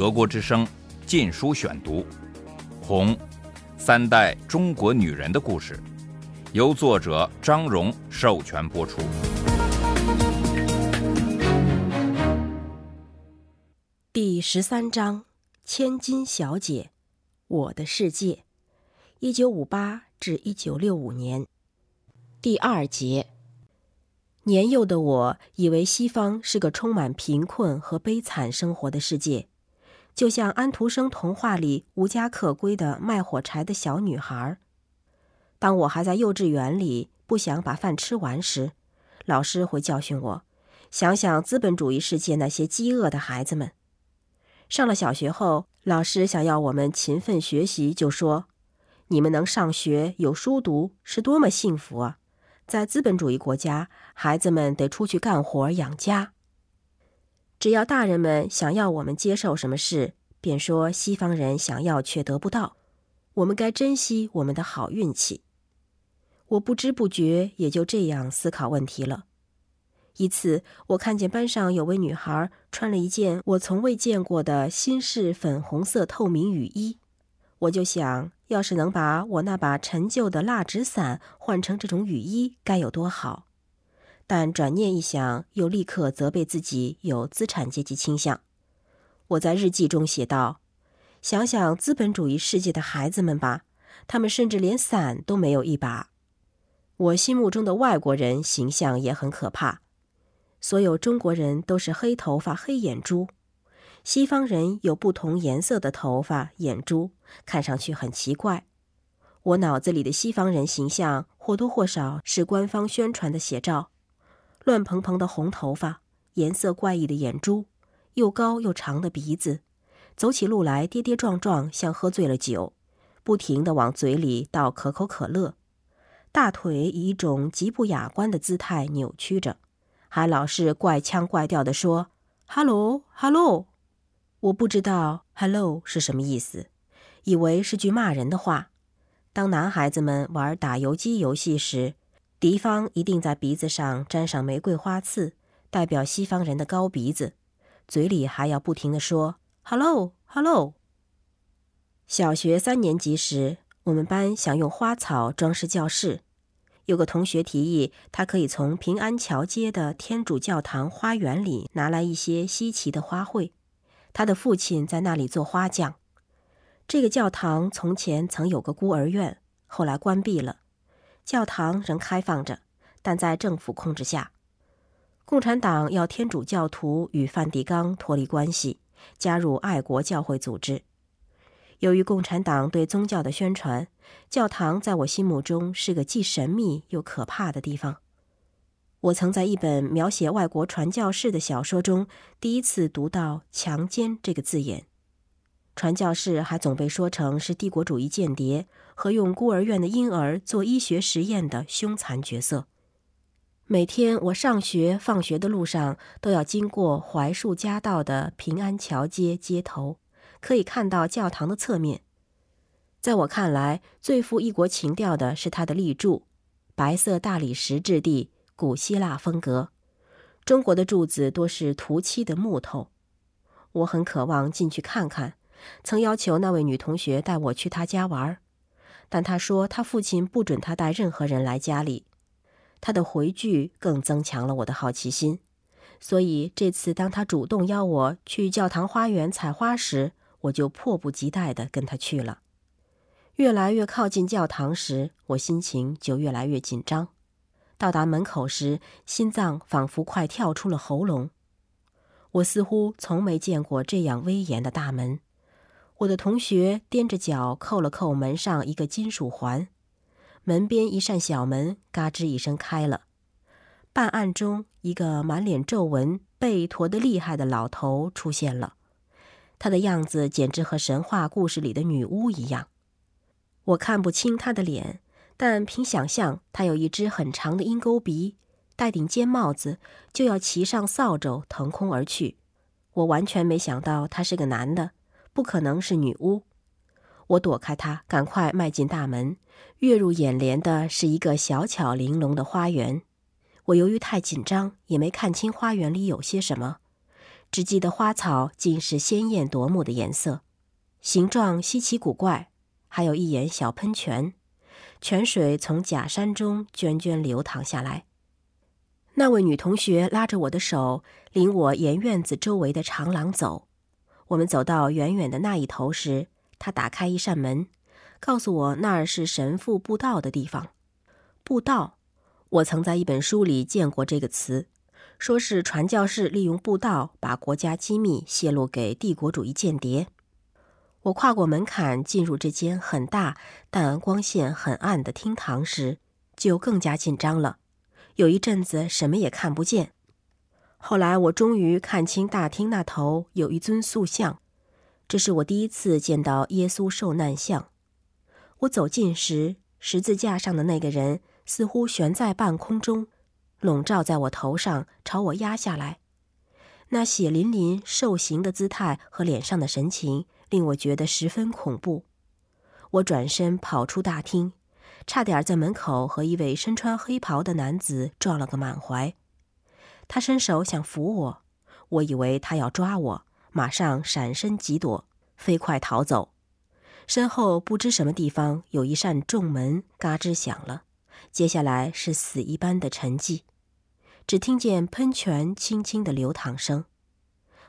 德国之声《禁书选读》，《红》，三代中国女人的故事，由作者张荣授权播出。第十三章：千金小姐，我的世界，一九五八至一九六五年。第二节。年幼的我以为西方是个充满贫困和悲惨生活的世界，就像安徒生童话里无家可归的卖火柴的小女孩。当我还在幼稚园里不想把饭吃完时，老师会教训我：想想资本主义世界那些饥饿的孩子们。上了小学后，老师想要我们勤奋学习，就说：“你们能上学有书读，是多么幸福啊！”在资本主义国家，孩子们得出去干活养家。只要大人们想要我们接受什么事，便说西方人想要却得不到，我们该珍惜我们的好运气。我不知不觉也就这样思考问题了。一次，我看见班上有位女孩穿了一件我从未见过的新式粉红色透明雨衣，我就想。要是能把我那把陈旧的蜡纸伞换成这种雨衣，该有多好！但转念一想，又立刻责备自己有资产阶级倾向。我在日记中写道：“想想资本主义世界的孩子们吧，他们甚至连伞都没有一把。”我心目中的外国人形象也很可怕，所有中国人都是黑头发、黑眼珠。西方人有不同颜色的头发、眼珠，看上去很奇怪。我脑子里的西方人形象或多或少是官方宣传的写照：乱蓬蓬的红头发，颜色怪异的眼珠，又高又长的鼻子，走起路来跌跌撞撞，像喝醉了酒，不停地往嘴里倒可口可乐，大腿以一种极不雅观的姿态扭曲着，还老是怪腔怪调地说：“Hello，Hello。”我不知道 “hello” 是什么意思，以为是句骂人的话。当男孩子们玩打游击游戏时，敌方一定在鼻子上沾上玫瑰花刺，代表西方人的高鼻子，嘴里还要不停地说 “hello，hello”。小学三年级时，我们班想用花草装饰教室，有个同学提议，他可以从平安桥街的天主教堂花园里拿来一些稀奇的花卉。他的父亲在那里做花匠。这个教堂从前曾有个孤儿院，后来关闭了。教堂仍开放着，但在政府控制下。共产党要天主教徒与梵蒂冈脱离关系，加入爱国教会组织。由于共产党对宗教的宣传，教堂在我心目中是个既神秘又可怕的地方。我曾在一本描写外国传教士的小说中第一次读到“强奸”这个字眼。传教士还总被说成是帝国主义间谍和用孤儿院的婴儿做医学实验的凶残角色。每天我上学、放学的路上都要经过槐树夹道的平安桥街街头，可以看到教堂的侧面。在我看来，最富异国情调的是它的立柱，白色大理石质地。古希腊风格，中国的柱子多是涂漆的木头。我很渴望进去看看，曾要求那位女同学带我去她家玩，但她说她父亲不准她带任何人来家里。她的回拒更增强了我的好奇心，所以这次当她主动邀我去教堂花园采花时，我就迫不及待地跟她去了。越来越靠近教堂时，我心情就越来越紧张。到达门口时，心脏仿佛快跳出了喉咙。我似乎从没见过这样威严的大门。我的同学踮着脚扣了扣门上一个金属环，门边一扇小门嘎吱一声开了。半暗中，一个满脸皱纹、背驼得厉害的老头出现了。他的样子简直和神话故事里的女巫一样。我看不清他的脸。但凭想象，他有一只很长的鹰钩鼻，戴顶尖帽子，就要骑上扫帚腾空而去。我完全没想到他是个男的，不可能是女巫。我躲开他，赶快迈进大门。跃入眼帘的是一个小巧玲珑的花园。我由于太紧张，也没看清花园里有些什么，只记得花草尽是鲜艳夺目的颜色，形状稀奇古怪，还有一眼小喷泉，泉水从假山中涓涓流淌下来。那位女同学拉着我的手，领我沿院子周围的长廊走。我们走到远远的那一头时，他打开一扇门，告诉我那儿是神父布道的地方。布道，我曾在一本书里见过这个词。说是传教士利用布道把国家机密泄露给帝国主义间谍。我跨过门槛进入这间很大但光线很暗的厅堂时，就更加紧张了。有一阵子什么也看不见。后来我终于看清大厅那头有一尊塑像，这是我第一次见到耶稣受难像。我走近时，十字架上的那个人似乎悬在半空中。笼罩在我头上，朝我压下来，那血淋淋受刑的姿态和脸上的神情，令我觉得十分恐怖。我转身跑出大厅，差点在门口和一位身穿黑袍的男子撞了个满怀。他伸手想扶我，我以为他要抓我，马上闪身急躲，飞快逃走。身后不知什么地方有一扇重门嘎吱响了，接下来是死一般的沉寂。只听见喷泉轻轻的流淌声，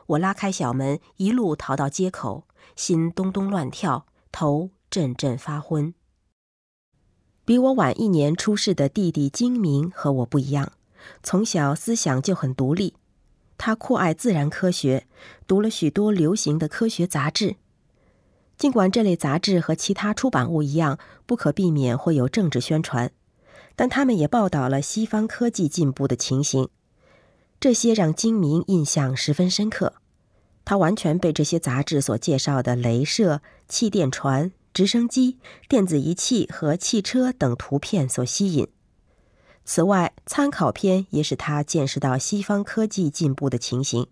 我拉开小门，一路逃到街口，心咚咚乱跳，头阵阵发昏。比我晚一年出世的弟弟精明和我不一样，从小思想就很独立。他酷爱自然科学，读了许多流行的科学杂志。尽管这类杂志和其他出版物一样，不可避免会有政治宣传。但他们也报道了西方科技进步的情形，这些让金明印象十分深刻。他完全被这些杂志所介绍的镭射、气垫船、直升机、电子仪器和汽车等图片所吸引。此外，参考片也使他见识到西方科技进步的情形。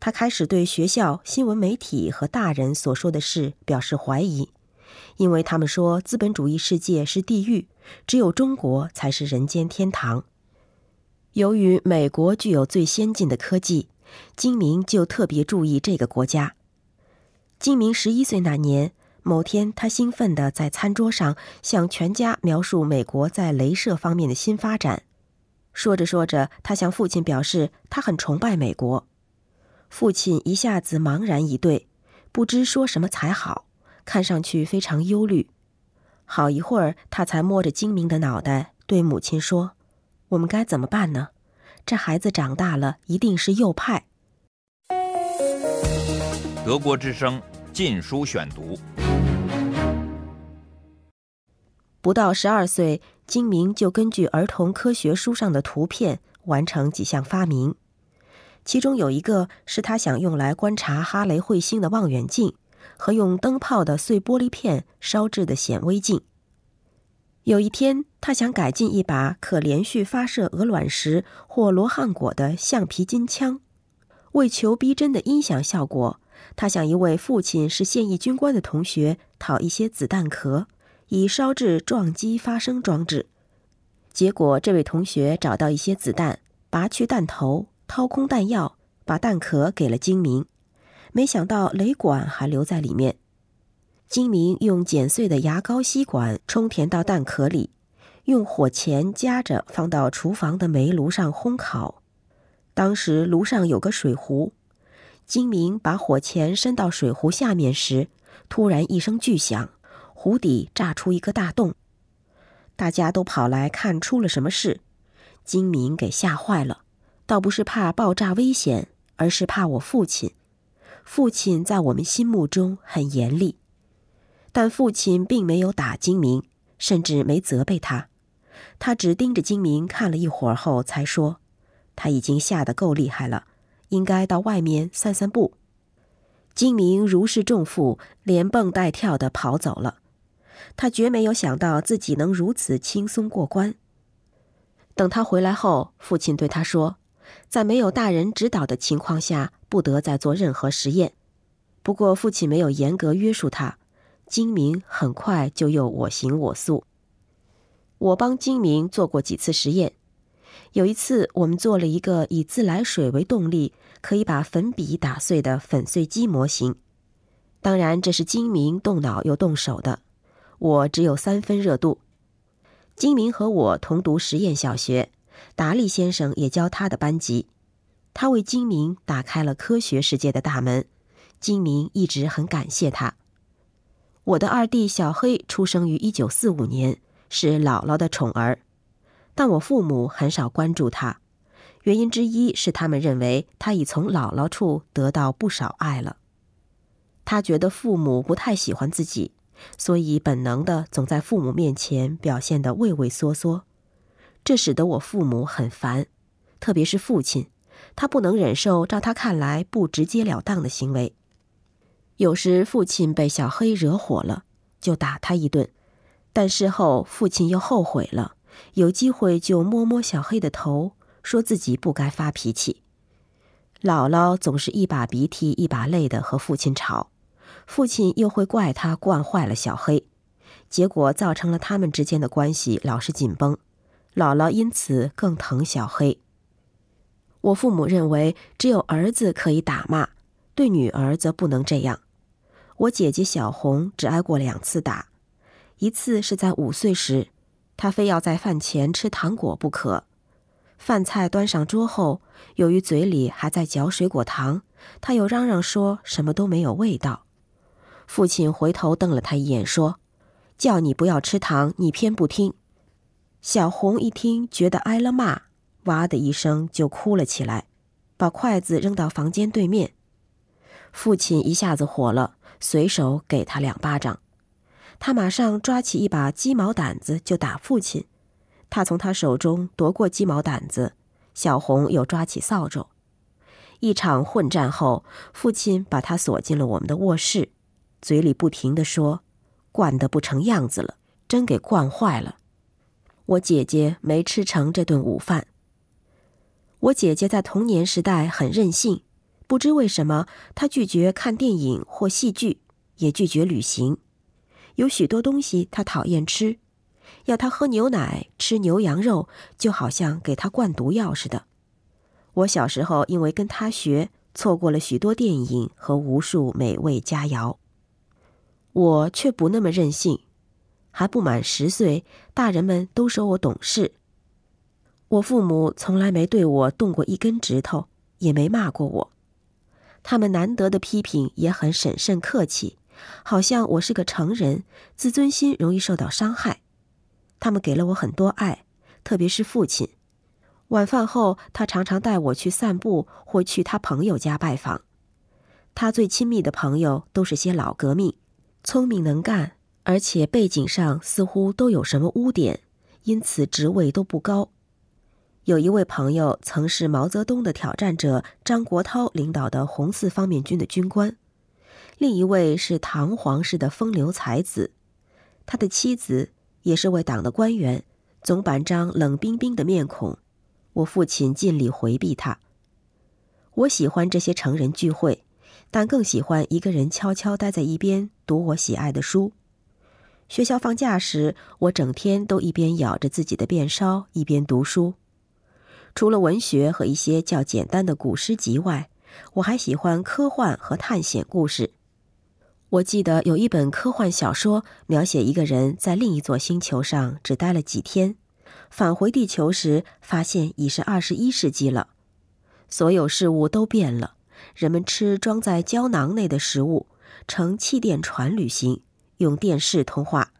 他开始对学校、新闻媒体和大人所说的事表示怀疑。因为他们说资本主义世界是地狱，只有中国才是人间天堂。由于美国具有最先进的科技，金明就特别注意这个国家。金明十一岁那年，某天他兴奋地在餐桌上向全家描述美国在镭射方面的新发展。说着说着，他向父亲表示他很崇拜美国。父亲一下子茫然以对，不知说什么才好。看上去非常忧虑，好一会儿，他才摸着精明的脑袋对母亲说：“我们该怎么办呢？这孩子长大了一定是右派。”德国之声《禁书选读》。不到十二岁，金明就根据儿童科学书上的图片完成几项发明，其中有一个是他想用来观察哈雷彗星的望远镜。和用灯泡的碎玻璃片烧制的显微镜。有一天，他想改进一把可连续发射鹅卵石或罗汉果的橡皮筋枪。为求逼真的音响效果，他向一位父亲是现役军官的同学讨一些子弹壳，以烧制撞击发声装置。结果，这位同学找到一些子弹，拔去弹头，掏空弹药，把弹壳给了金明。没想到雷管还留在里面。金明用剪碎的牙膏吸管充填到弹壳里，用火钳夹着放到厨房的煤炉上烘烤。当时炉上有个水壶，金明把火钳伸到水壶下面时，突然一声巨响，湖底炸出一个大洞。大家都跑来看出了什么事。金明给吓坏了，倒不是怕爆炸危险，而是怕我父亲。父亲在我们心目中很严厉，但父亲并没有打金明，甚至没责备他。他只盯着金明看了一会儿后，才说：“他已经吓得够厉害了，应该到外面散散步。”金明如释重负，连蹦带跳的跑走了。他绝没有想到自己能如此轻松过关。等他回来后，父亲对他说。在没有大人指导的情况下，不得再做任何实验。不过，父亲没有严格约束他，精明很快就又我行我素。我帮精明做过几次实验。有一次，我们做了一个以自来水为动力、可以把粉笔打碎的粉碎机模型。当然，这是金明动脑又动手的，我只有三分热度。金明和我同读实验小学，达利先生也教他的班级，他为金明打开了科学世界的大门。金明一直很感谢他。我的二弟小黑出生于一九四五年，是姥姥的宠儿，但我父母很少关注他，原因之一是他们认为他已从姥姥处得到不少爱了。他觉得父母不太喜欢自己，所以本能的总在父母面前表现得畏畏缩缩，这使得我父母很烦，特别是父亲，他不能忍受照他看来不直截了当的行为。有时父亲被小黑惹火了，就打他一顿，但事后父亲又后悔了，有机会就摸摸小黑的头，说自己不该发脾气。姥姥总是一把鼻涕一把泪的和父亲吵。父亲又会怪他惯坏了小黑，结果造成了他们之间的关系老是紧绷。姥姥因此更疼小黑。我父母认为只有儿子可以打骂，对女儿则不能这样。我姐姐小红只挨过两次打，一次是在五岁时，她非要在饭前吃糖果不可。饭菜端上桌后，由于嘴里还在嚼水果糖，她又嚷嚷说什么都没有味道。父亲回头瞪了他一眼，说：“叫你不要吃糖，你偏不听。”小红一听，觉得挨了骂，哇的一声就哭了起来，把筷子扔到房间对面。父亲一下子火了，随手给他两巴掌。他马上抓起一把鸡毛掸子就打父亲。他从他手中夺过鸡毛掸子，小红又抓起扫帚。一场混战后，父亲把他锁进了我们的卧室。嘴里不停的说：“惯得不成样子了，真给惯坏了。”我姐姐没吃成这顿午饭。我姐姐在童年时代很任性，不知为什么，她拒绝看电影或戏剧，也拒绝旅行。有许多东西她讨厌吃，要她喝牛奶、吃牛羊肉，就好像给她灌毒药似的。我小时候因为跟她学，错过了许多电影和无数美味佳肴。我却不那么任性，还不满十岁，大人们都说我懂事。我父母从来没对我动过一根指头，也没骂过我。他们难得的批评也很审慎客气，好像我是个成人，自尊心容易受到伤害。他们给了我很多爱，特别是父亲。晚饭后，他常常带我去散步，或去他朋友家拜访。他最亲密的朋友都是些老革命。聪明能干，而且背景上似乎都有什么污点，因此职位都不高。有一位朋友曾是毛泽东的挑战者张国焘领导的红四方面军的军官，另一位是唐皇室的风流才子，他的妻子也是位党的官员，总板张冷冰冰的面孔。我父亲尽力回避他。我喜欢这些成人聚会。但更喜欢一个人悄悄待在一边读我喜爱的书。学校放假时，我整天都一边咬着自己的便烧，一边读书。除了文学和一些较简单的古诗集外，我还喜欢科幻和探险故事。我记得有一本科幻小说，描写一个人在另一座星球上只待了几天，返回地球时发现已是二十一世纪了，所有事物都变了。人们吃装在胶囊内的食物，乘气垫船旅行，用电视通话。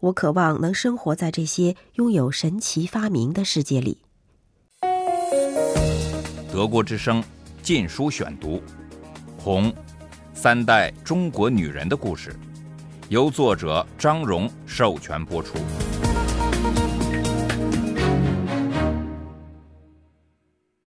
我渴望能生活在这些拥有神奇发明的世界里。德国之声《禁书选读》，《红》，三代中国女人的故事，由作者张荣授权播出。